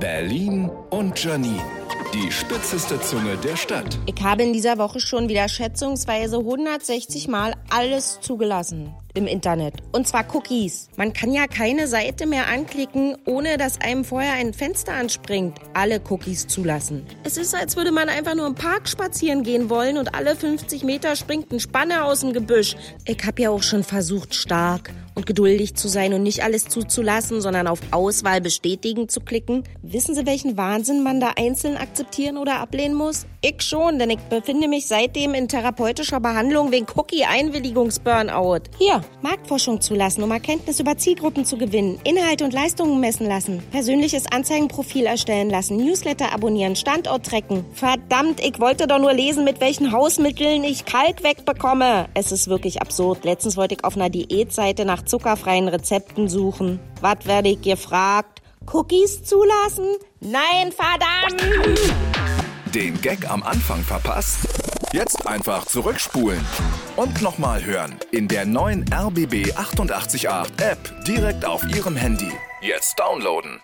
Berlin und Janine. Die spitzeste Zunge der Stadt. Ich habe in dieser Woche schon wieder schätzungsweise 160 Mal alles zugelassen im Internet. Und zwar Cookies. Man kann ja keine Seite mehr anklicken, ohne dass einem vorher ein Fenster anspringt. Alle Cookies zulassen. Es ist, als würde man einfach nur im Park spazieren gehen wollen und alle 50 Meter springt ein Spanne aus dem Gebüsch. Ich habe ja auch schon versucht, stark und geduldig zu sein und nicht alles zuzulassen, sondern auf Auswahl bestätigen zu klicken. Wissen Sie, welchen Wahnsinn man da einzeln akzeptieren oder ablehnen muss? Ich schon, denn ich befinde mich seitdem in therapeutischer Behandlung wegen Cookie-Einwilligungs-Burnout. Hier, Marktforschung zulassen, um Erkenntnis über Zielgruppen zu gewinnen, Inhalte und Leistungen messen lassen, persönliches Anzeigenprofil erstellen lassen, Newsletter abonnieren, Standort tracken. Verdammt, ich wollte doch nur lesen, mit welchen Hausmitteln ich Kalk wegbekomme. Es ist wirklich absurd. Letztens wollte ich auf einer Diätseite nach zuckerfreien Rezepten suchen. Was werde ich gefragt? Cookies zulassen? Nein, verdammt! Den Gag am Anfang verpasst? Jetzt einfach zurückspulen und nochmal hören in der neuen RBB 888 App direkt auf Ihrem Handy. Jetzt downloaden.